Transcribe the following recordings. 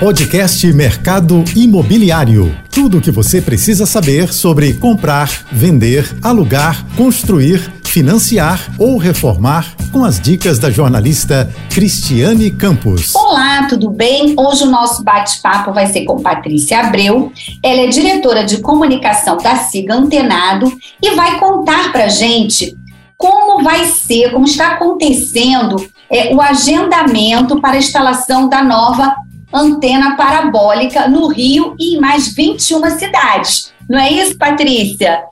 Podcast Mercado Imobiliário. Tudo o que você precisa saber sobre comprar, vender, alugar, construir, financiar ou reformar com as dicas da jornalista Cristiane Campos. Olá, tudo bem? Hoje o nosso bate-papo vai ser com Patrícia Abreu. Ela é diretora de comunicação da Siga Antenado e vai contar pra gente como vai ser, como está acontecendo é, o agendamento para a instalação da nova antena parabólica no Rio e em mais 21 cidades. Não é isso, Patrícia?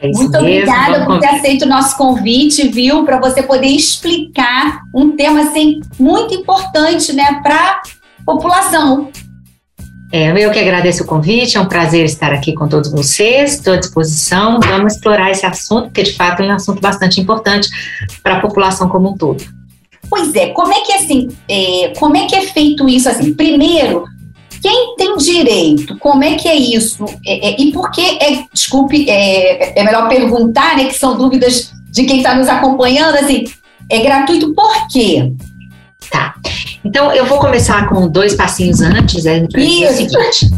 É isso Muito mesmo, obrigada por ter aceito o nosso convite, viu? Para você poder explicar um tema assim muito importante, né, para a população. É, eu que agradeço o convite, é um prazer estar aqui com todos vocês, estou à disposição, vamos explorar esse assunto, porque de fato é um assunto bastante importante para a população como um todo. Pois é, como é que assim, é, como é que é feito isso assim? Primeiro, quem tem direito? Como é que é isso? É, é, e por que é, desculpe, é, é melhor perguntar, né? Que são dúvidas de quem está nos acompanhando, assim, é gratuito por quê? Tá. Então, eu vou começar com dois passinhos antes, né, para dizer o seguinte.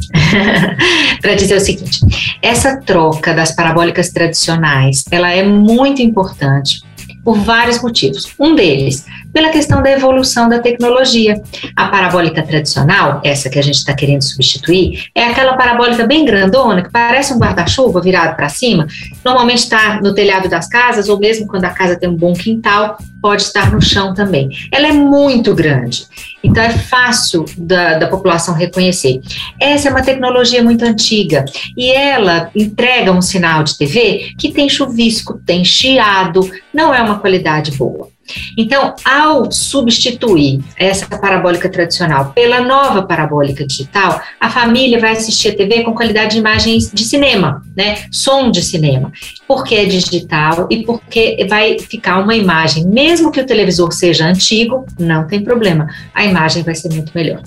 para dizer o seguinte, essa troca das parabólicas tradicionais, ela é muito importante por vários motivos. Um deles, pela questão da evolução da tecnologia. A parabólica tradicional, essa que a gente está querendo substituir, é aquela parabólica bem grandona, que parece um guarda-chuva virado para cima. Normalmente está no telhado das casas, ou mesmo quando a casa tem um bom quintal, pode estar no chão também. Ela é muito grande, então é fácil da, da população reconhecer. Essa é uma tecnologia muito antiga e ela entrega um sinal de TV que tem chuvisco, tem chiado, não é uma qualidade boa. Então, ao substituir essa parabólica tradicional pela nova parabólica digital, a família vai assistir a TV com qualidade de imagens de cinema, né? Som de cinema, porque é digital e porque vai ficar uma imagem, mesmo que o televisor seja antigo, não tem problema, a imagem vai ser muito melhor.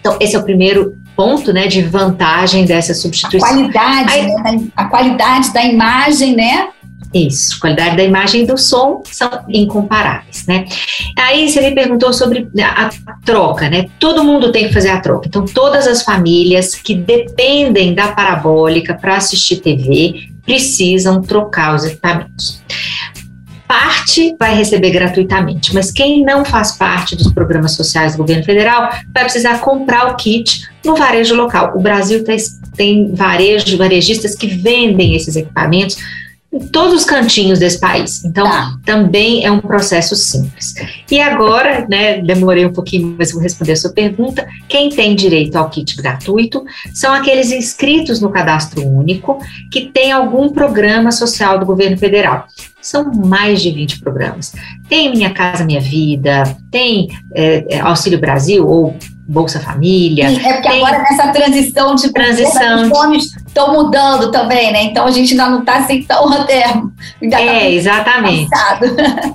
Então, esse é o primeiro ponto, né, de vantagem dessa substituição. A qualidade, Aí, né, a qualidade da imagem, né, isso, qualidade da imagem e do som são incomparáveis, né? Aí você me perguntou sobre a troca, né? Todo mundo tem que fazer a troca. Então, todas as famílias que dependem da parabólica para assistir TV precisam trocar os equipamentos. Parte vai receber gratuitamente, mas quem não faz parte dos programas sociais do governo federal vai precisar comprar o kit no varejo local. O Brasil tem varejo, varejistas que vendem esses equipamentos em todos os cantinhos desse país. Então, tá. também é um processo simples. E agora, né, demorei um pouquinho, mas vou responder a sua pergunta. Quem tem direito ao kit gratuito são aqueles inscritos no cadastro único que tem algum programa social do governo federal. São mais de 20 programas. Tem Minha Casa Minha Vida, tem é, Auxílio Brasil ou Bolsa Família. Sim, é porque tem... agora nessa transição de transição estão mudando também, né? Então a gente ainda não está assim tão até. Ainda é, tá exatamente.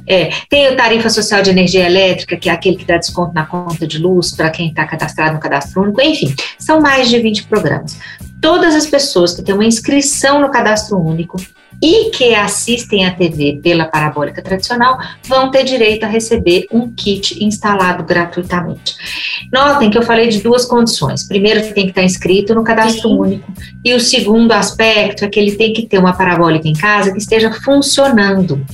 É. Tem o Tarifa Social de Energia Elétrica, que é aquele que dá desconto na conta de luz para quem está cadastrado no cadastro único. Enfim, são mais de 20 programas. Todas as pessoas que têm uma inscrição no cadastro único e que assistem à TV pela parabólica tradicional vão ter direito a receber um kit instalado gratuitamente. Notem que eu falei de duas condições. Primeiro, tem que estar inscrito no cadastro Sim. único, e o segundo aspecto é que ele tem que ter uma parabólica em casa que esteja funcionando.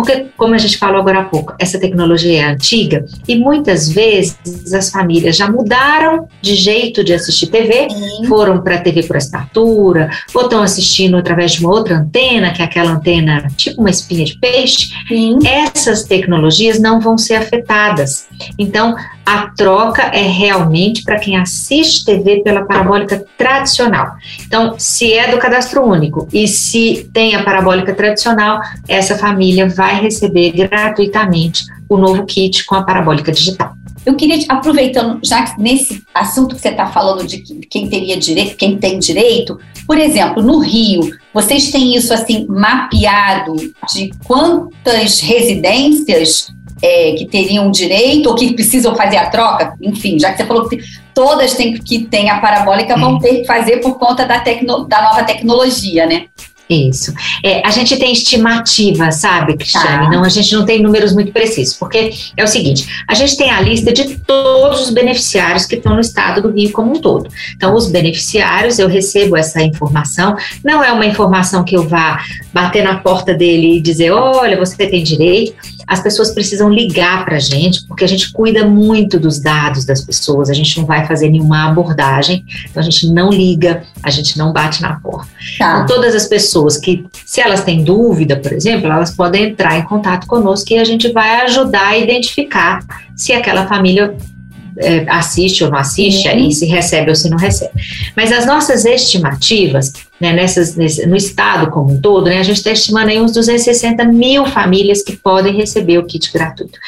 Porque, como a gente falou agora há pouco, essa tecnologia é antiga e muitas vezes as famílias já mudaram de jeito de assistir TV, Sim. foram para a TV por assinatura, ou estão assistindo através de uma outra antena, que é aquela antena tipo uma espinha de peixe. Sim. Essas tecnologias não vão ser afetadas. Então, a troca é realmente para quem assiste TV pela parabólica tradicional. Então, se é do cadastro único e se tem a parabólica tradicional, essa família vai receber gratuitamente o novo kit com a parabólica digital. Eu queria, aproveitando, já que nesse assunto que você está falando de quem teria direito, quem tem direito, por exemplo, no Rio, vocês têm isso assim mapeado de quantas residências é, que teriam direito ou que precisam fazer a troca, enfim, já que você falou que todas têm, que têm a parabólica vão ter que fazer por conta da, tecno, da nova tecnologia, né? Isso. É, a gente tem estimativa, sabe, Cristiane? Tá. Não, a gente não tem números muito precisos, porque é o seguinte: a gente tem a lista de todos os beneficiários que estão no estado do Rio como um todo. Então, os beneficiários, eu recebo essa informação, não é uma informação que eu vá bater na porta dele e dizer, olha, você tem direito as pessoas precisam ligar para a gente, porque a gente cuida muito dos dados das pessoas, a gente não vai fazer nenhuma abordagem, então a gente não liga, a gente não bate na porta. Tá. Então, todas as pessoas que, se elas têm dúvida, por exemplo, elas podem entrar em contato conosco e a gente vai ajudar a identificar se aquela família é, assiste ou não assiste, uhum. e se recebe ou se não recebe. Mas as nossas estimativas, né, nessas, nesse, no estado como um todo, né, a gente está estimando aí uns 260 mil famílias que podem receber o kit gratuito.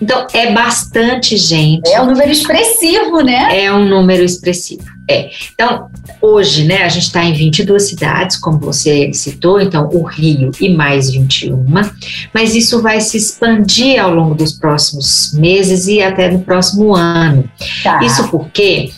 Então, é bastante gente. É um número expressivo, né? É um número expressivo. É. Então, hoje, né, a gente está em 22 cidades, como você citou, então o Rio e mais 21, mas isso vai se expandir ao longo dos próximos meses e até no próximo ano. Tá. Isso porque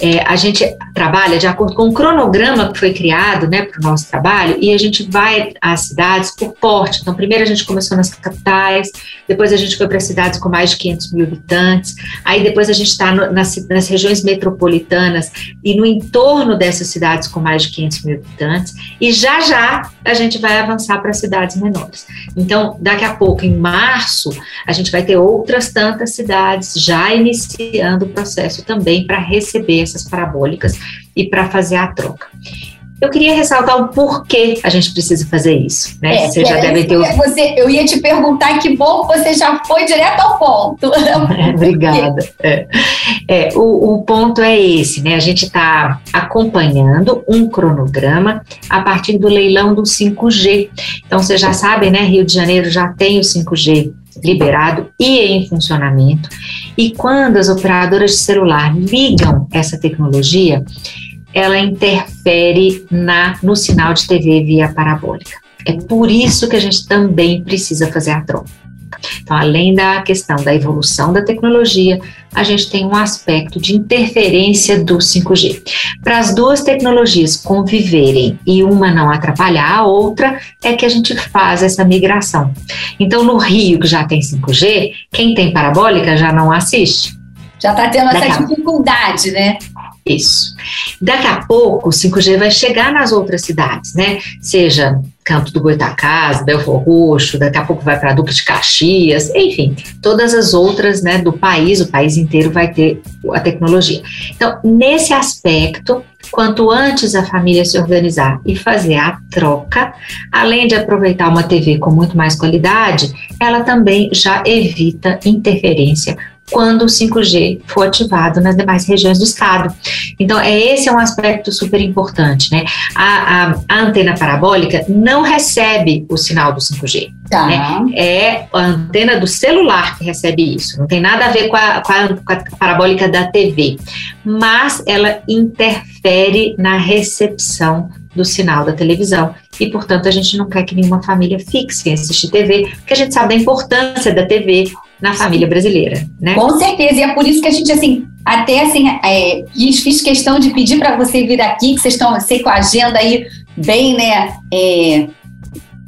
é, a gente trabalha de acordo com o cronograma que foi criado né, para o nosso trabalho e a gente vai às cidades por porte. Então, primeiro a gente começou nas capitais, depois a gente foi para cidades com mais de 500 mil habitantes, aí depois a gente está nas, nas regiões metropolitanas e no entorno dessas cidades com mais de 500 mil habitantes, e já já a gente vai avançar para cidades menores. Então, daqui a pouco, em março, a gente vai ter outras tantas cidades já iniciando o processo também para receber essas parabólicas e para fazer a troca. Eu queria ressaltar o porquê a gente precisa fazer isso. Né? É, você já deve ter. Você, eu ia te perguntar que bom que você já foi direto ao ponto. Obrigada. É. É, o, o, ponto é esse, né? A gente está acompanhando um cronograma a partir do leilão do 5G. Então, vocês já sabem, né? Rio de Janeiro já tem o 5G liberado e em funcionamento. E quando as operadoras de celular ligam essa tecnologia, ela interfere na, no sinal de TV via parabólica. É por isso que a gente também precisa fazer a troca. Então, além da questão da evolução da tecnologia, a gente tem um aspecto de interferência do 5G. Para as duas tecnologias conviverem e uma não atrapalhar a outra, é que a gente faz essa migração. Então, no Rio, que já tem 5G, quem tem parabólica já não assiste. Já está tendo essa dificuldade, né? Isso. Daqui a pouco o 5G vai chegar nas outras cidades, né? Seja Canto do Goitacás, Belfor Roxo, daqui a pouco vai para Duque de Caxias, enfim, todas as outras, né, do país, o país inteiro vai ter a tecnologia. Então, nesse aspecto, quanto antes a família se organizar e fazer a troca, além de aproveitar uma TV com muito mais qualidade, ela também já evita interferência quando o 5G for ativado nas demais regiões do estado. Então, é esse é um aspecto super importante, né? A, a, a antena parabólica não recebe o sinal do 5G. Tá. Né? É a antena do celular que recebe isso. Não tem nada a ver com a, com a, com a parabólica da TV. Mas ela interfere na recepção do sinal da televisão. E, portanto, a gente não quer que nenhuma família fixe em assistir TV, porque a gente sabe da importância da TV na família brasileira, né? Com certeza, e é por isso que a gente, assim, até assim, é, fiz questão de pedir para você vir aqui, que vocês estão, sei, com a agenda aí bem, né, é,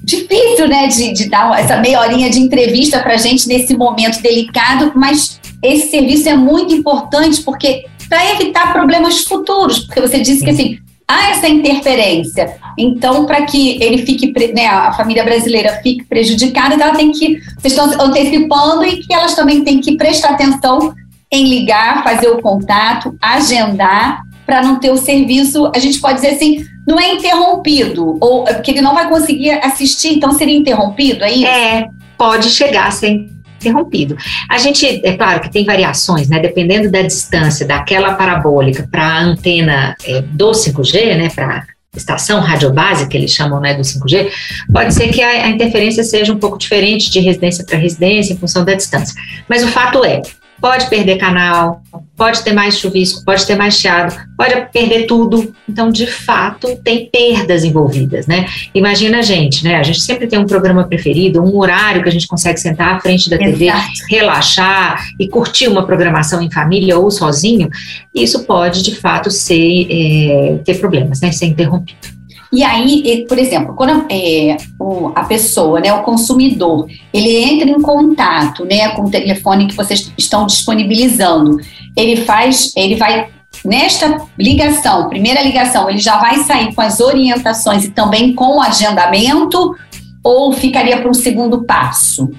difícil, né, de, de dar essa meia horinha de entrevista para gente nesse momento delicado, mas esse serviço é muito importante porque para evitar problemas futuros, porque você disse que assim há essa interferência. Então, para que ele fique, né, a família brasileira fique prejudicada, ela tem que, vocês estão antecipando e que elas também têm que prestar atenção em ligar, fazer o contato, agendar, para não ter o serviço, a gente pode dizer assim, não é interrompido, ou porque ele não vai conseguir assistir, então seria interrompido, é isso? É, pode chegar ser interrompido. A gente, é claro que tem variações, né? Dependendo da distância daquela parabólica para a antena é, do 5G, né? Para estação radiobase, que eles chamam né, do 5G, pode ser que a, a interferência seja um pouco diferente de residência para residência em função da distância. Mas o fato é, pode perder canal, pode ter mais chuvisco, pode ter mais chiado, pode perder tudo. Então, de fato, tem perdas envolvidas, né? Imagina a gente, né? A gente sempre tem um programa preferido, um horário que a gente consegue sentar à frente da TV, Exato. relaxar e curtir uma programação em família ou sozinho. Isso pode, de fato, ser é, ter problemas, né? Ser interrompido. E aí, por exemplo, quando é, o, a pessoa, né, o consumidor, ele entra em contato, né, com o telefone que vocês estão disponibilizando, ele faz, ele vai nesta ligação, primeira ligação, ele já vai sair com as orientações e também com o agendamento ou ficaria para um segundo passo?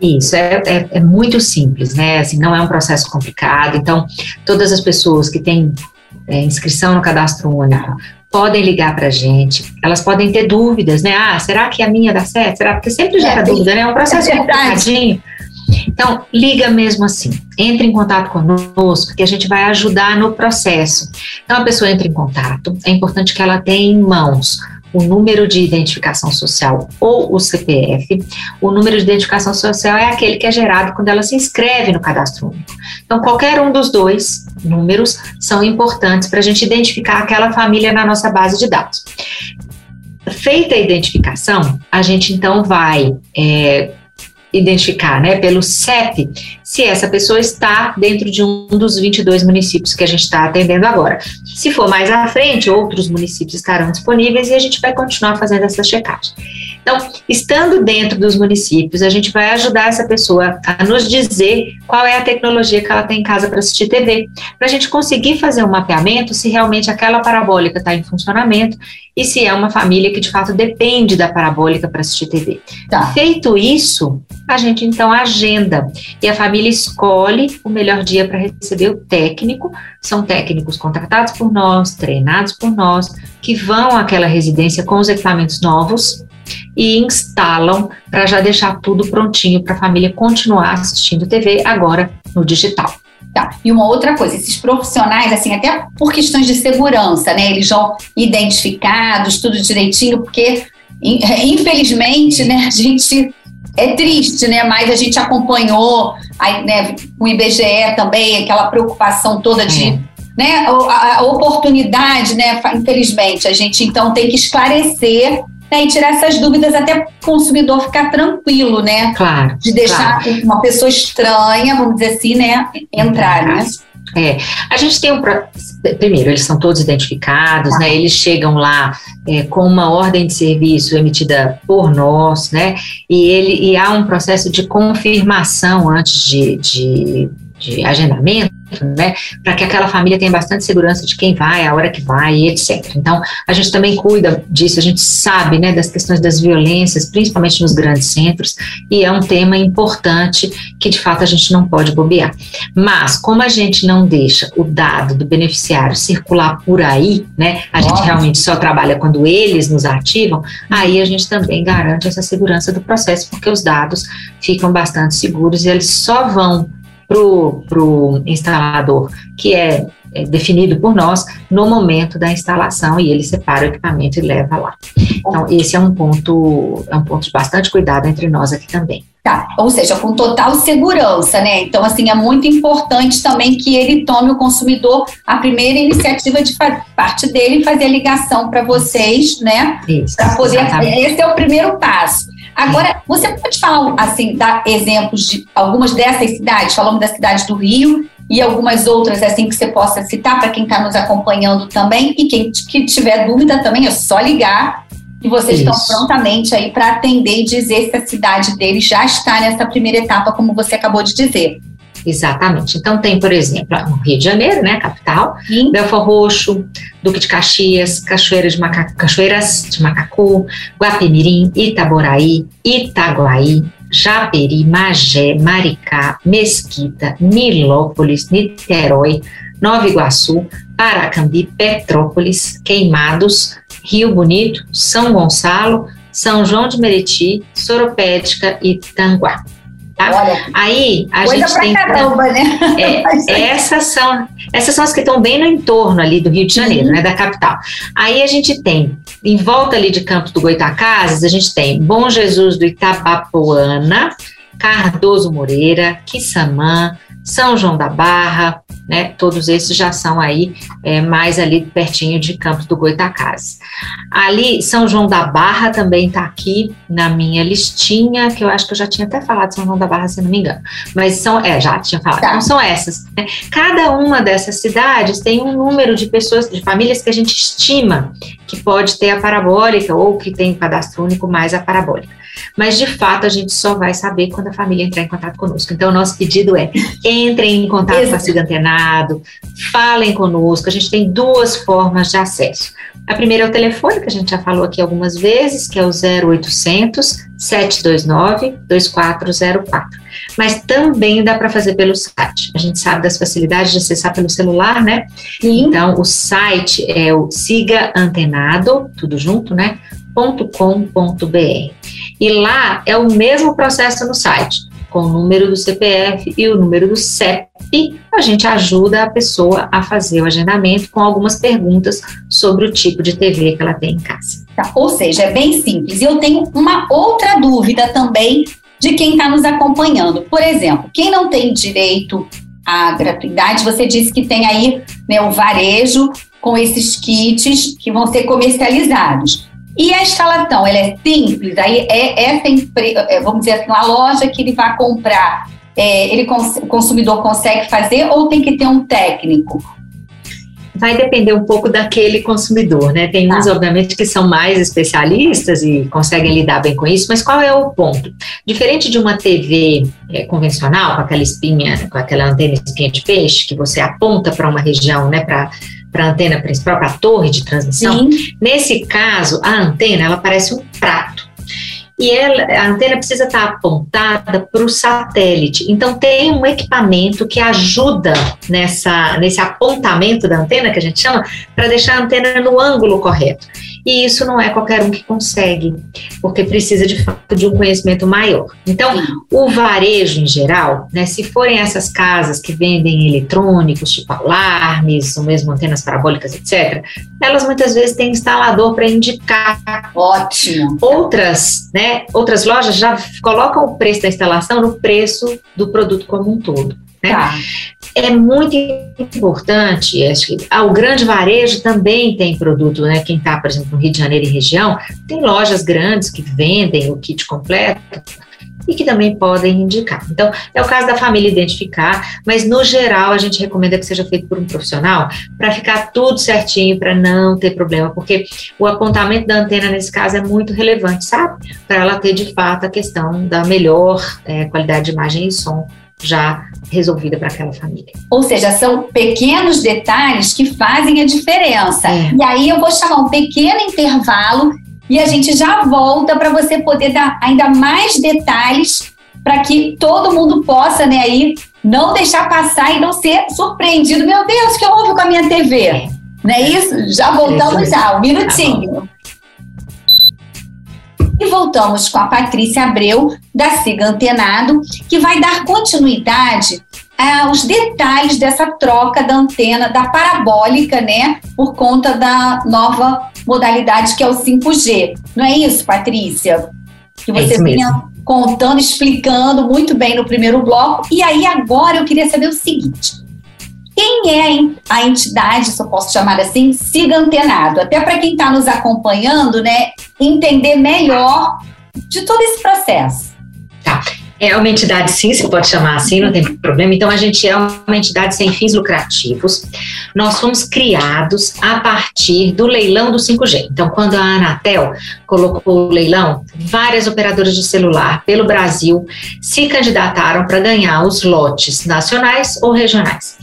Isso, é, é, é, muito simples, né? Assim, não é um processo complicado. Então, todas as pessoas que têm é, inscrição no cadastro único podem ligar para a gente, elas podem ter dúvidas, né? Ah, será que a minha dá certo? Será? Porque sempre gera é, dúvida, né? É um processo é complicadinho. Então, liga mesmo assim, entre em contato conosco, que a gente vai ajudar no processo. Então, a pessoa entra em contato, é importante que ela tenha em mãos o número de identificação social ou o CPF. O número de identificação social é aquele que é gerado quando ela se inscreve no cadastro único. Então, qualquer um dos dois números são importantes para a gente identificar aquela família na nossa base de dados. Feita a identificação, a gente então vai é, identificar, né, pelo CEP, se essa pessoa está dentro de um dos 22 municípios que a gente está atendendo agora. Se for mais à frente, outros municípios estarão disponíveis e a gente vai continuar fazendo essa checagem. Então, estando dentro dos municípios, a gente vai ajudar essa pessoa a nos dizer qual é a tecnologia que ela tem em casa para assistir TV, para a gente conseguir fazer um mapeamento se realmente aquela parabólica está em funcionamento e se é uma família que de fato depende da parabólica para assistir TV. Tá. Feito isso, a gente então agenda e a família escolhe o melhor dia para receber o técnico. São técnicos contratados por nós, treinados por nós, que vão àquela residência com os equipamentos novos e instalam para já deixar tudo prontinho para a família continuar assistindo TV agora no digital. Tá. E uma outra coisa, esses profissionais, assim, até por questões de segurança, né? Eles vão identificados, tudo direitinho, porque infelizmente, né, a gente é triste, né? Mas a gente acompanhou aí, né, o IBGE também, aquela preocupação toda de. Né, a, a oportunidade, né? Infelizmente, a gente então tem que esclarecer né, e tirar essas dúvidas até o consumidor ficar tranquilo, né? Claro. De deixar claro. uma pessoa estranha, vamos dizer assim, né, entrar, né? É, a gente tem um. Primeiro, eles são todos identificados, ah. né? Eles chegam lá é, com uma ordem de serviço emitida por nós, né? E, ele, e há um processo de confirmação antes de, de, de agendamento né, para que aquela família tenha bastante segurança de quem vai, a hora que vai, etc. Então, a gente também cuida disso, a gente sabe, né, das questões das violências, principalmente nos grandes centros, e é um tema importante que, de fato, a gente não pode bobear. Mas, como a gente não deixa o dado do beneficiário circular por aí, né, a gente realmente só trabalha quando eles nos ativam, aí a gente também garante essa segurança do processo, porque os dados ficam bastante seguros e eles só vão para o instalador, que é, é, definido por nós no momento da instalação e ele separa o equipamento e leva lá. Então, esse é um ponto, é um ponto de bastante cuidado entre nós aqui também. Tá, ou seja, com total segurança, né? Então, assim, é muito importante também que ele tome o consumidor a primeira iniciativa de parte dele fazer a ligação para vocês, né? Isso. Para poder. Exatamente. Esse é o primeiro passo. Agora, você pode falar, assim, dar exemplos de algumas dessas cidades? Falamos da cidade do Rio e algumas outras, assim, que você possa citar para quem está nos acompanhando também. E quem que tiver dúvida também é só ligar e vocês Isso. estão prontamente aí para atender e dizer se a cidade deles já está nessa primeira etapa, como você acabou de dizer. Exatamente. Então tem, por exemplo, no Rio de Janeiro, né, capital, Sim. Belfor Roxo, Duque de Caxias, Cachoeira de Maca... Cachoeiras de Macacu, Guapimirim, Itaboraí, Itaguaí, Japeri, Magé, Maricá, Mesquita, Nilópolis, Niterói, Nova Iguaçu, Paracambi, Petrópolis, Queimados, Rio Bonito, São Gonçalo, São João de Meriti, Soropédica e Tanguá. Tá? Olha, aí a gente tem caramba, né? É, essas são essas são as que estão bem no entorno ali do Rio de Janeiro, uhum. né, da capital. Aí a gente tem em volta ali de Campos do Goitacazes, a gente tem Bom Jesus do Itabapoana, Cardoso Moreira, Quissamã, São João da Barra, né? Todos esses já são aí é, mais ali pertinho de Campos do Goitacazes. Ali, São João da Barra também está aqui na minha listinha, que eu acho que eu já tinha até falado São João da Barra, se não me engano. Mas são, é, já tinha falado. Tá. Então são essas. Né? Cada uma dessas cidades tem um número de pessoas, de famílias que a gente estima que pode ter a parabólica ou que tem cadastro único mais a parabólica. Mas, de fato, a gente só vai saber quando a família entrar em contato conosco. Então, o nosso pedido é: entrem em contato Exato. com a Siga Antenado, falem conosco. A gente tem duas formas de acesso. A primeira é o telefone, que a gente já falou aqui algumas vezes, que é o 0800 729 2404. Mas também dá para fazer pelo site. A gente sabe das facilidades de acessar pelo celular, né? Sim. Então, o site é o Siga Antenado, tudo junto, né? .com.br. E lá é o mesmo processo no site, com o número do CPF e o número do CEP. A gente ajuda a pessoa a fazer o agendamento com algumas perguntas sobre o tipo de TV que ela tem em casa. Tá, ou seja, é bem simples. E eu tenho uma outra dúvida também de quem está nos acompanhando. Por exemplo, quem não tem direito à gratuidade, você disse que tem aí né, o varejo com esses kits que vão ser comercializados. E a instalação, ela é simples, aí é essa empresa, é, vamos dizer assim, a loja que ele vai comprar, é, ele o consumidor consegue fazer ou tem que ter um técnico? Vai depender um pouco daquele consumidor, né? Tem uns, ah. obviamente, que são mais especialistas e conseguem lidar bem com isso, mas qual é o ponto? Diferente de uma TV é, convencional, com aquela espinha, com aquela antena espinha de peixe, que você aponta para uma região, né, para para a antena principal, para a torre de transmissão. Sim. Nesse caso, a antena ela parece um prato. E ela, a antena precisa estar apontada para o satélite. Então, tem um equipamento que ajuda nessa, nesse apontamento da antena, que a gente chama, para deixar a antena no ângulo correto. E isso não é qualquer um que consegue, porque precisa de fato de um conhecimento maior. Então, o varejo em geral, né, se forem essas casas que vendem eletrônicos, tipo alarmes, ou mesmo antenas parabólicas, etc., elas muitas vezes têm instalador para indicar. Ótimo. Outras, né, outras lojas já colocam o preço da instalação no preço do produto como um todo. Né? Tá. É muito importante, acho que ah, o grande varejo também tem produto, né? Quem está, por exemplo, no Rio de Janeiro e região, tem lojas grandes que vendem o kit completo e que também podem indicar. Então, é o caso da família identificar, mas no geral a gente recomenda que seja feito por um profissional para ficar tudo certinho, para não ter problema, porque o apontamento da antena nesse caso é muito relevante, sabe? Para ela ter de fato a questão da melhor é, qualidade de imagem e som já resolvida para aquela família. Ou seja, são pequenos detalhes que fazem a diferença. É. E aí eu vou chamar um pequeno intervalo e a gente já volta para você poder dar ainda mais detalhes para que todo mundo possa, né, aí não deixar passar e não ser surpreendido. Meu Deus, o que houve com a minha TV? É. Não é isso? Já voltamos já, um minutinho. Tá e voltamos com a Patrícia Abreu, da Siga Antenado, que vai dar continuidade aos detalhes dessa troca da antena da parabólica, né, por conta da nova modalidade que é o 5G. Não é isso, Patrícia? Que você é vinha contando, explicando muito bem no primeiro bloco. E aí agora eu queria saber o seguinte: quem é a entidade, se eu posso chamar assim, siga antenado? Até para quem está nos acompanhando, né, entender melhor de todo esse processo. Tá. É uma entidade, sim, se pode chamar assim, não tem problema. Então, a gente é uma entidade sem fins lucrativos. Nós fomos criados a partir do leilão do 5G. Então, quando a Anatel colocou o leilão, várias operadoras de celular pelo Brasil se candidataram para ganhar os lotes nacionais ou regionais.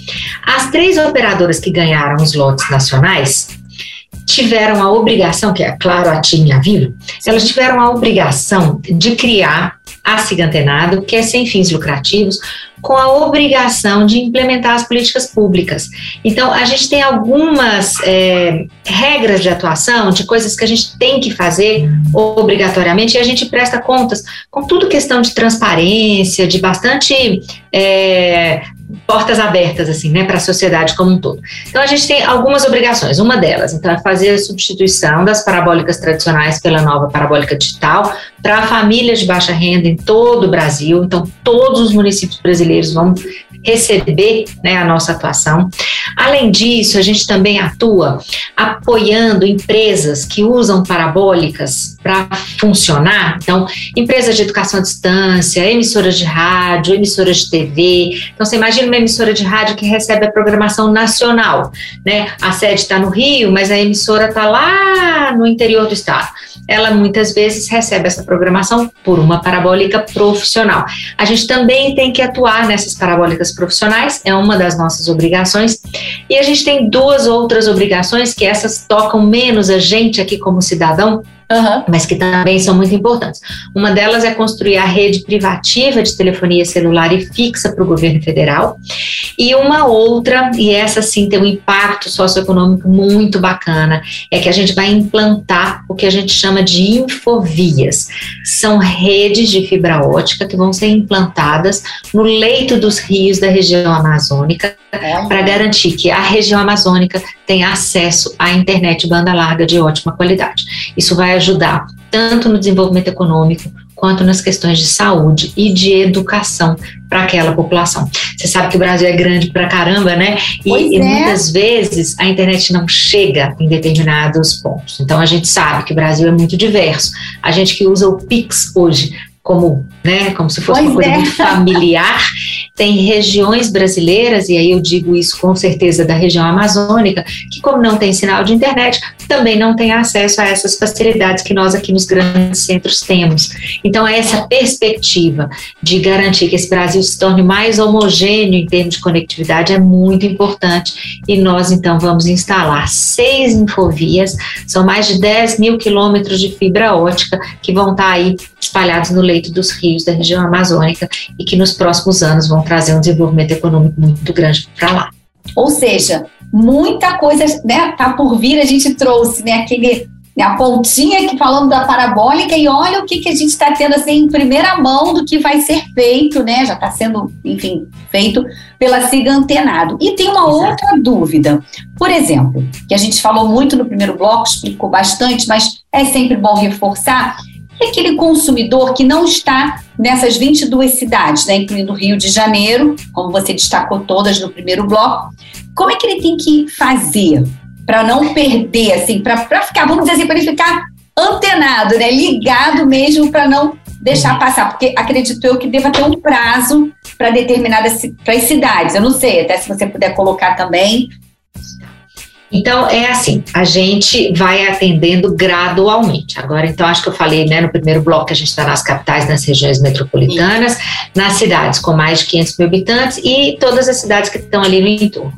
As três operadoras que ganharam os lotes nacionais tiveram a obrigação, que é claro a TIM e a Vivo, elas tiveram a obrigação de criar a Cigantenado, que é sem fins lucrativos, com a obrigação de implementar as políticas públicas. Então, a gente tem algumas é, regras de atuação, de coisas que a gente tem que fazer obrigatoriamente, e a gente presta contas com tudo questão de transparência, de bastante. É, portas abertas assim, né, para a sociedade como um todo. Então a gente tem algumas obrigações. Uma delas, então, é fazer a substituição das parabólicas tradicionais pela nova parabólica digital para famílias de baixa renda em todo o Brasil. Então todos os municípios brasileiros vão receber né, a nossa atuação. Além disso, a gente também atua apoiando empresas que usam parabólicas para funcionar. Então, empresas de educação à distância, emissoras de rádio, emissoras de TV. Então, você imagina uma emissora de rádio que recebe a programação nacional, né? A sede está no Rio, mas a emissora está lá no interior do estado ela muitas vezes recebe essa programação por uma parabólica profissional. A gente também tem que atuar nessas parabólicas profissionais, é uma das nossas obrigações. E a gente tem duas outras obrigações que essas tocam menos a gente aqui como cidadão, Uhum. mas que também são muito importantes. Uma delas é construir a rede privativa de telefonia celular e fixa para o governo federal, e uma outra, e essa sim tem um impacto socioeconômico muito bacana, é que a gente vai implantar o que a gente chama de infovias. São redes de fibra ótica que vão ser implantadas no leito dos rios da região amazônica para garantir que a região amazônica tenha acesso à internet banda larga de ótima qualidade. Isso vai ajudar tanto no desenvolvimento econômico quanto nas questões de saúde e de educação para aquela população. Você sabe que o Brasil é grande para caramba, né? E, e é. muitas vezes a internet não chega em determinados pontos. Então a gente sabe que o Brasil é muito diverso. A gente que usa o Pix hoje como, né, como se fosse pois uma coisa é. muito familiar. Tem regiões brasileiras, e aí eu digo isso com certeza da região amazônica, que como não tem sinal de internet, também não tem acesso a essas facilidades que nós aqui nos grandes centros temos. Então, essa perspectiva de garantir que esse Brasil se torne mais homogêneo em termos de conectividade é muito importante. E nós, então, vamos instalar seis infovias, são mais de 10 mil quilômetros de fibra ótica que vão estar aí espalhados no leito dos rios da região amazônica e que nos próximos anos vão trazer um desenvolvimento econômico muito grande para lá. Ou seja, muita coisa né, tá por vir, a gente trouxe né, aquele né, a pontinha que falando da parabólica e olha o que, que a gente está tendo assim em primeira mão do que vai ser feito, né? Já está sendo, enfim, feito pela SIGA Antenado. E tem uma Exato. outra dúvida. Por exemplo, que a gente falou muito no primeiro bloco, explicou bastante, mas é sempre bom reforçar, e aquele consumidor que não está nessas 22 cidades, né, incluindo o Rio de Janeiro, como você destacou todas no primeiro bloco, como é que ele tem que fazer para não perder, assim, para ficar, vamos dizer assim, para ele ficar antenado, né, ligado mesmo para não deixar passar, porque acredito eu que deva ter um prazo para determinadas para as cidades. Eu não sei, até se você puder colocar também então, é assim, a gente vai atendendo gradualmente. Agora, então, acho que eu falei né, no primeiro bloco que a gente está nas capitais, nas regiões metropolitanas, nas cidades com mais de 500 mil habitantes e todas as cidades que estão ali no entorno.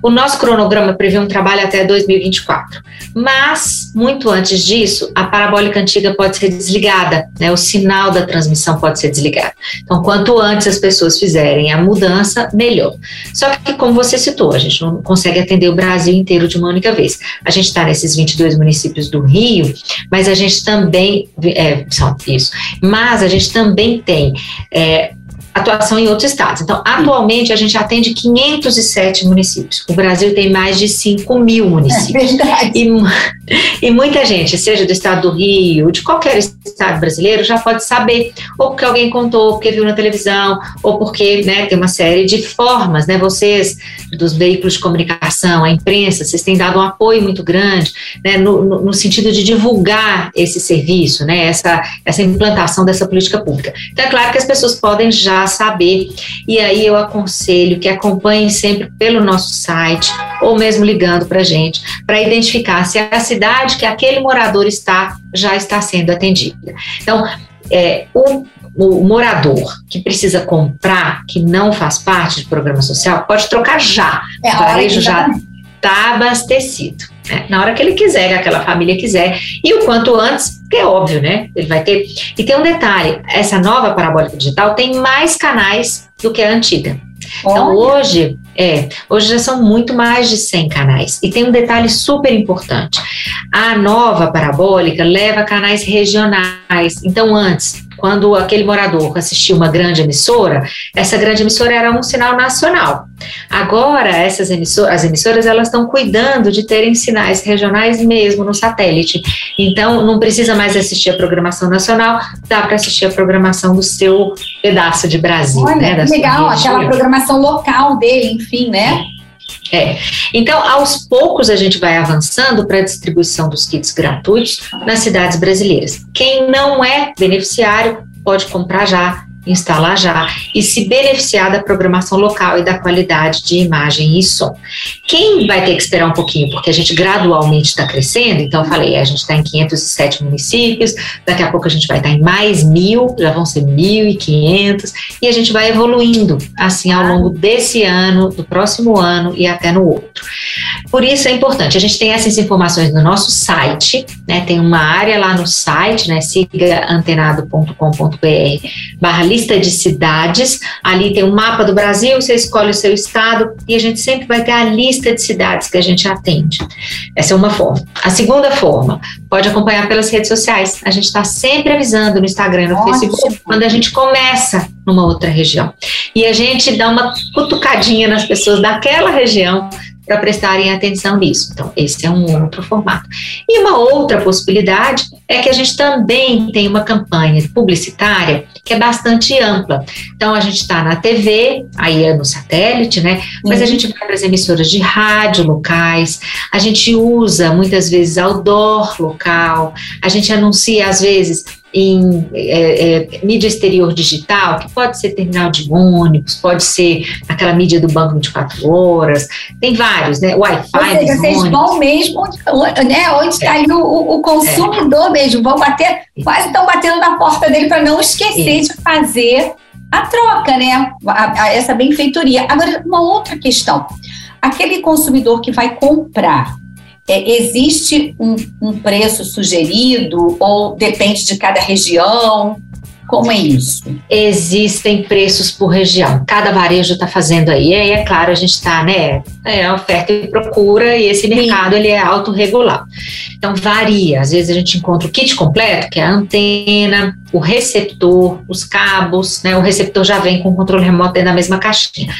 O nosso cronograma prevê um trabalho até 2024, mas, muito antes disso, a parabólica antiga pode ser desligada, né, o sinal da transmissão pode ser desligado. Então, quanto antes as pessoas fizerem a mudança, melhor. Só que, como você citou, a gente não consegue atender o Brasil inteiro de uma única vez. A gente está nesses 22 municípios do Rio, mas a gente também, é, são isso, mas a gente também tem é, atuação em outros estados. Então, atualmente, a gente atende 507 municípios. O Brasil tem mais de 5 mil municípios. É e, e, muita gente, seja do estado do Rio, de qualquer estado brasileiro, já pode saber, ou porque alguém contou, porque viu na televisão, ou porque né, tem uma série de formas, né? Vocês, dos veículos de comunicação, a imprensa, vocês têm dado um apoio muito grande, né, no, no, no sentido de divulgar esse serviço, né, essa, essa implantação dessa política pública. Então, é claro que as pessoas podem já saber. E aí eu aconselho que acompanhem sempre pelo nosso site ou mesmo ligando para a gente, para identificar se a cidade que aquele morador está já está sendo atendida. Então, é, o, o morador que precisa comprar, que não faz parte do programa social, pode trocar já. É, o varejo já está abastecido. Né? Na hora que ele quiser, que aquela família quiser. E o quanto antes, que é óbvio, né? Ele vai ter. E tem um detalhe: essa nova parabólica digital tem mais canais do que a antiga. Então hoje, é, hoje já são muito mais de 100 canais. E tem um detalhe super importante. A nova parabólica leva canais regionais. Então antes, quando aquele morador assistia uma grande emissora, essa grande emissora era um sinal nacional. Agora, essas emissoras, as emissoras, elas estão cuidando de terem sinais regionais mesmo no satélite. Então, não precisa mais assistir a programação nacional, dá para assistir a programação do seu pedaço de Brasil. Olha, né, legal, aquela programação local dele, enfim, né? É. Então, aos poucos, a gente vai avançando para a distribuição dos kits gratuitos nas cidades brasileiras. Quem não é beneficiário pode comprar já instalar já e se beneficiar da programação local e da qualidade de imagem e som. Quem vai ter que esperar um pouquinho, porque a gente gradualmente está crescendo, então eu falei, a gente está em 507 municípios, daqui a pouco a gente vai estar tá em mais mil, já vão ser 1.500, e a gente vai evoluindo assim ao longo desse ano, do próximo ano e até no outro. Por isso é importante, a gente tem essas informações no nosso site, né, tem uma área lá no site, né, siga antenado.com.br barra lista de cidades. Ali tem o um mapa do Brasil, você escolhe o seu estado e a gente sempre vai ter a lista de cidades que a gente atende. Essa é uma forma. A segunda forma, pode acompanhar pelas redes sociais. A gente está sempre avisando no Instagram, no Ótimo. Facebook, quando a gente começa numa outra região. E a gente dá uma cutucadinha nas pessoas daquela região para prestarem atenção nisso. Então, esse é um outro formato. E uma outra possibilidade é que a gente também tem uma campanha publicitária que é bastante ampla. Então, a gente está na TV, aí é no satélite, né? Mas a gente vai para as emissoras de rádio locais, a gente usa muitas vezes outdoor local, a gente anuncia, às vezes, em é, é, mídia exterior digital, que pode ser terminal de ônibus, pode ser aquela mídia do banco 24 horas, tem vários, né? Wi-Fi. Ou seja, vocês vão mesmo, né? Onde está é. o, o, consumidor é. Mesmo, vão bater, quase estão batendo na porta dele para não esquecer de fazer a troca, né? A, a, essa benfeitoria. Agora, uma outra questão. Aquele consumidor que vai comprar, é, existe um, um preço sugerido ou depende de cada região? Como é isso? Existem preços por região. Cada varejo está fazendo aí. E aí, é claro, a gente está, né? É oferta e procura, e esse mercado ele é autorregulado. Então, varia. Às vezes a gente encontra o kit completo, que é a antena, o receptor, os cabos, né? O receptor já vem com o controle remoto dentro da mesma caixinha.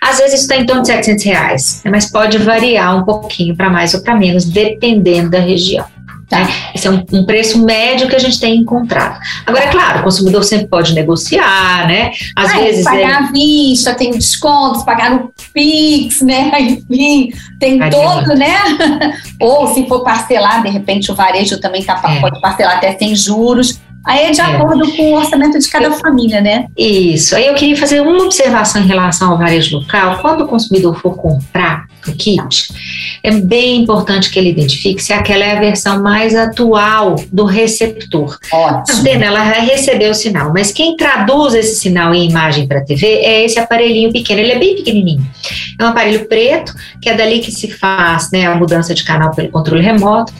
Às vezes está em torno de 700 reais, mas pode variar um pouquinho para mais ou para menos, dependendo da região. Tá. Esse é um, um, preço médio que a gente tem encontrado. Agora, é claro, o consumidor sempre pode negociar, né? Às ah, vezes. Pagar é... à vista, tem descontos, pagar no Pix, né? Enfim, tem todo, né? Ou se for parcelar, de repente o varejo também tá, é. pode parcelar até sem juros. Aí é de é. acordo com o orçamento de cada família, né? Isso. Aí eu queria fazer uma observação em relação ao varejo local. Quando o consumidor for comprar o kit, é bem importante que ele identifique se aquela é a versão mais atual do receptor. Ótimo. A antena, ela recebeu o sinal, mas quem traduz esse sinal em imagem para a TV é esse aparelhinho pequeno. Ele é bem pequenininho. É um aparelho preto, que é dali que se faz né, a mudança de canal pelo controle remoto.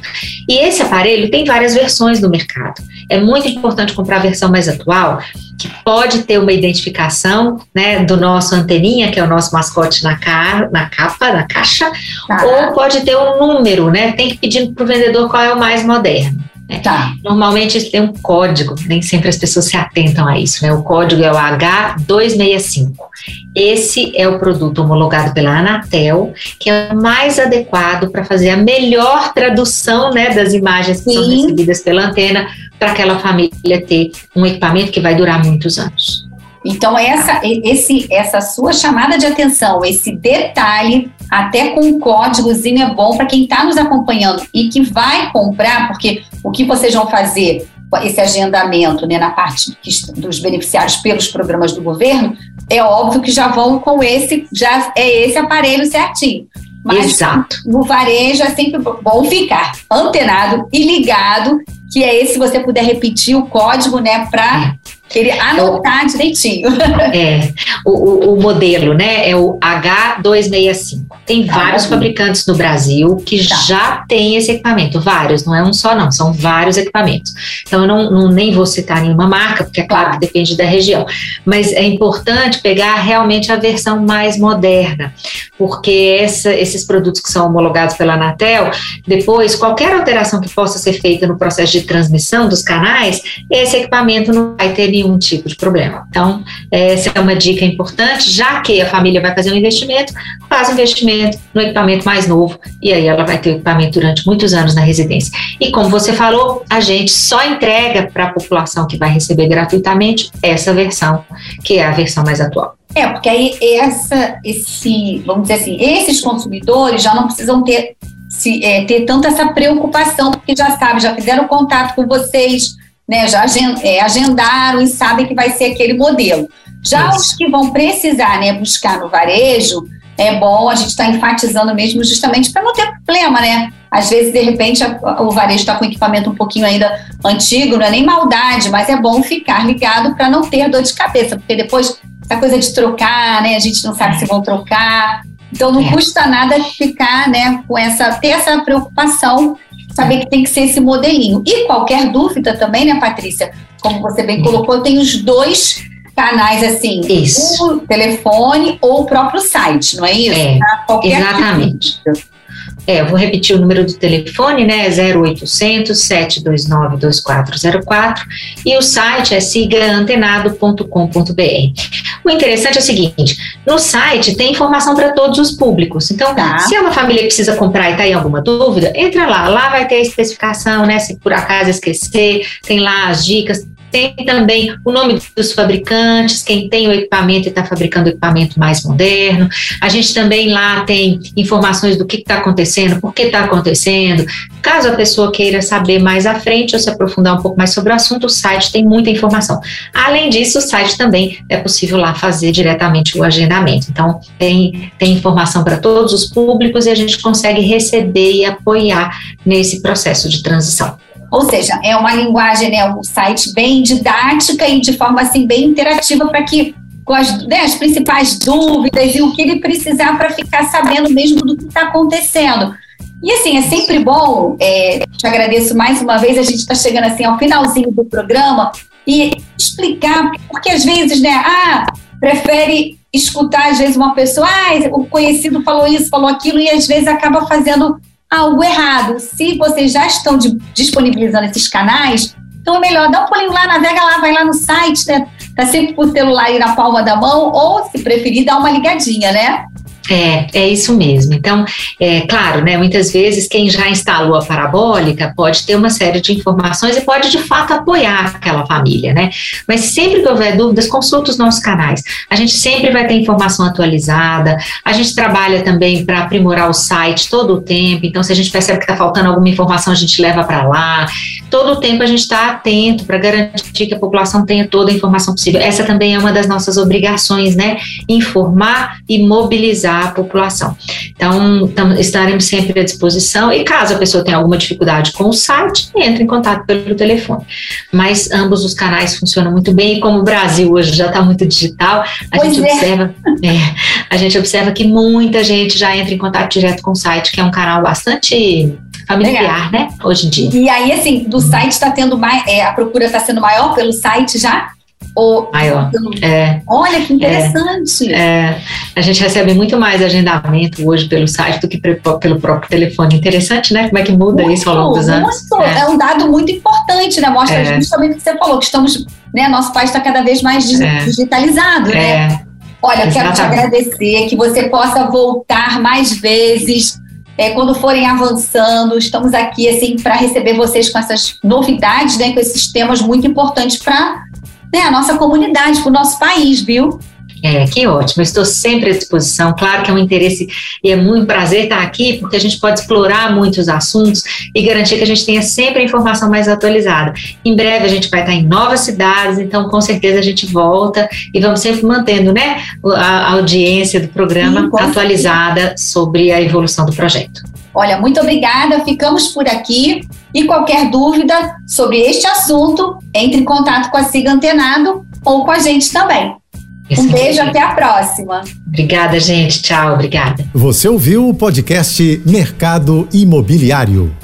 E esse aparelho tem várias versões no mercado. É muito importante comprar a versão mais atual, que pode ter uma identificação né, do nosso anteninha, que é o nosso mascote na, ca na capa, na caixa, tá. ou pode ter um número, né? Tem que pedir para o vendedor qual é o mais moderno. Né? Tá. Normalmente tem um código, nem sempre as pessoas se atentam a isso, né? O código é o H265. Esse é o produto homologado pela Anatel, que é o mais adequado para fazer a melhor tradução né, das imagens que Sim. são recebidas pela antena para aquela família ter um equipamento que vai durar muitos anos. Então, essa, esse, essa sua chamada de atenção, esse detalhe, até com um códigozinho é bom para quem está nos acompanhando e que vai comprar, porque o que vocês vão fazer, esse agendamento né, na parte dos beneficiários pelos programas do governo, é óbvio que já vão com esse, já é esse aparelho certinho. Mas Exato. no varejo é sempre bom ficar antenado e ligado, que é esse, se você puder repetir o código, né, para Queria anotar direitinho. É, o, o, o, modelo, né, é o H265. Tem ah, vários fabricantes no Brasil que tá. já têm esse equipamento, vários, não é um só não, são vários equipamentos. Então eu não, não nem vou citar nenhuma marca, porque é claro que depende da região, mas é importante pegar realmente a versão mais moderna, porque essa, esses produtos que são homologados pela Anatel, depois qualquer alteração que possa ser feita no processo de transmissão dos canais, esse equipamento não vai ter nenhum tipo de problema. Então, essa é uma dica importante, já que a família vai fazer um investimento, faz um investimento no equipamento mais novo e aí ela vai ter o equipamento durante muitos anos na residência. E como você falou, a gente só entrega para a população que vai receber gratuitamente essa versão, que é a versão mais atual. É, porque aí essa, esse, vamos dizer assim, esses consumidores já não precisam ter, se, é, ter tanta essa preocupação, porque já sabem, já fizeram contato com vocês, né, já é, agendaram e sabem que vai ser aquele modelo. Já Isso. os que vão precisar né, buscar no varejo, é bom, a gente está enfatizando mesmo justamente para não ter problema, né? Às vezes, de repente, a, o varejo está com equipamento um pouquinho ainda antigo, não é nem maldade, mas é bom ficar ligado para não ter dor de cabeça, porque depois essa coisa de trocar, né? A gente não sabe se vão trocar. Então não é. custa nada ficar, né, com essa ter essa preocupação saber que tem que ser esse modelinho. E qualquer dúvida também, né, Patrícia? Como você bem colocou, eu tenho os dois canais assim, isso. o telefone ou o próprio site, não é isso? É, exatamente. Tipo é, eu vou repetir o número do telefone, né? 0800 729 2404 e o site é sigaantenado.com.br. O interessante é o seguinte: no site tem informação para todos os públicos. Então, tá. se é uma família que precisa comprar e está em alguma dúvida, entra lá. Lá vai ter a especificação, né? Se por acaso esquecer, tem lá as dicas tem também o nome dos fabricantes, quem tem o equipamento e está fabricando o equipamento mais moderno. A gente também lá tem informações do que está acontecendo, por que está acontecendo. Caso a pessoa queira saber mais à frente ou se aprofundar um pouco mais sobre o assunto, o site tem muita informação. Além disso, o site também é possível lá fazer diretamente o agendamento. Então, tem, tem informação para todos os públicos e a gente consegue receber e apoiar nesse processo de transição. Ou seja, é uma linguagem, né, um site bem didática e de forma assim bem interativa para que com as, né, as principais dúvidas e o que ele precisar para ficar sabendo mesmo do que está acontecendo. E assim, é sempre bom, é, te agradeço mais uma vez, a gente está chegando assim ao finalzinho do programa e explicar, porque às vezes, né, ah, prefere escutar às vezes uma pessoa, ah, o conhecido falou isso, falou aquilo, e às vezes acaba fazendo algo errado. Se vocês já estão de, disponibilizando esses canais, então é melhor dar um pulinho lá, navega lá, vai lá no site, né? Tá sempre com o celular aí na palma da mão, ou se preferir, dá uma ligadinha, né? É, é isso mesmo. Então, é claro, né? Muitas vezes quem já instalou a parabólica pode ter uma série de informações e pode de fato apoiar aquela família, né? Mas sempre que houver dúvidas, consulta os nossos canais. A gente sempre vai ter informação atualizada. A gente trabalha também para aprimorar o site todo o tempo. Então, se a gente percebe que está faltando alguma informação, a gente leva para lá. Todo o tempo a gente está atento para garantir que a população tenha toda a informação possível. Essa também é uma das nossas obrigações, né? Informar e mobilizar a população. Então, estaremos sempre à disposição e caso a pessoa tenha alguma dificuldade com o site, entre em contato pelo telefone. Mas ambos os canais funcionam muito bem e como o Brasil hoje já está muito digital, a pois gente é. observa, é, a gente observa que muita gente já entra em contato direto com o site, que é um canal bastante familiar, Legal. né? Hoje em dia. E aí, assim, do site está tendo mais, é, a procura está sendo maior pelo site já? Ou, Maior. É, Olha que interessante. É, é, a gente recebe muito mais agendamento hoje pelo site do que pelo próprio telefone. Interessante, né? Como é que muda muito, isso ao longo dos anos? É. é. um dado muito importante, né? Mostra é. justamente o que você falou, que estamos, né? Nosso país está cada vez mais é. digitalizado, né? Olha, quero te agradecer, que você possa voltar mais vezes. É, quando forem avançando, estamos aqui assim para receber vocês com essas novidades, né, com esses temas muito importantes para né, a nossa comunidade, para o nosso país, viu? É, que ótimo, estou sempre à disposição. Claro que é um interesse e é muito prazer estar aqui, porque a gente pode explorar muitos assuntos e garantir que a gente tenha sempre a informação mais atualizada. Em breve a gente vai estar em novas cidades, então com certeza a gente volta e vamos sempre mantendo né, a audiência do programa Sim, atualizada sobre a evolução do projeto. Olha, muito obrigada, ficamos por aqui. E qualquer dúvida sobre este assunto, entre em contato com a Siga Antenado ou com a gente também. Um beijo, até a próxima. Obrigada, gente. Tchau, obrigada. Você ouviu o podcast Mercado Imobiliário.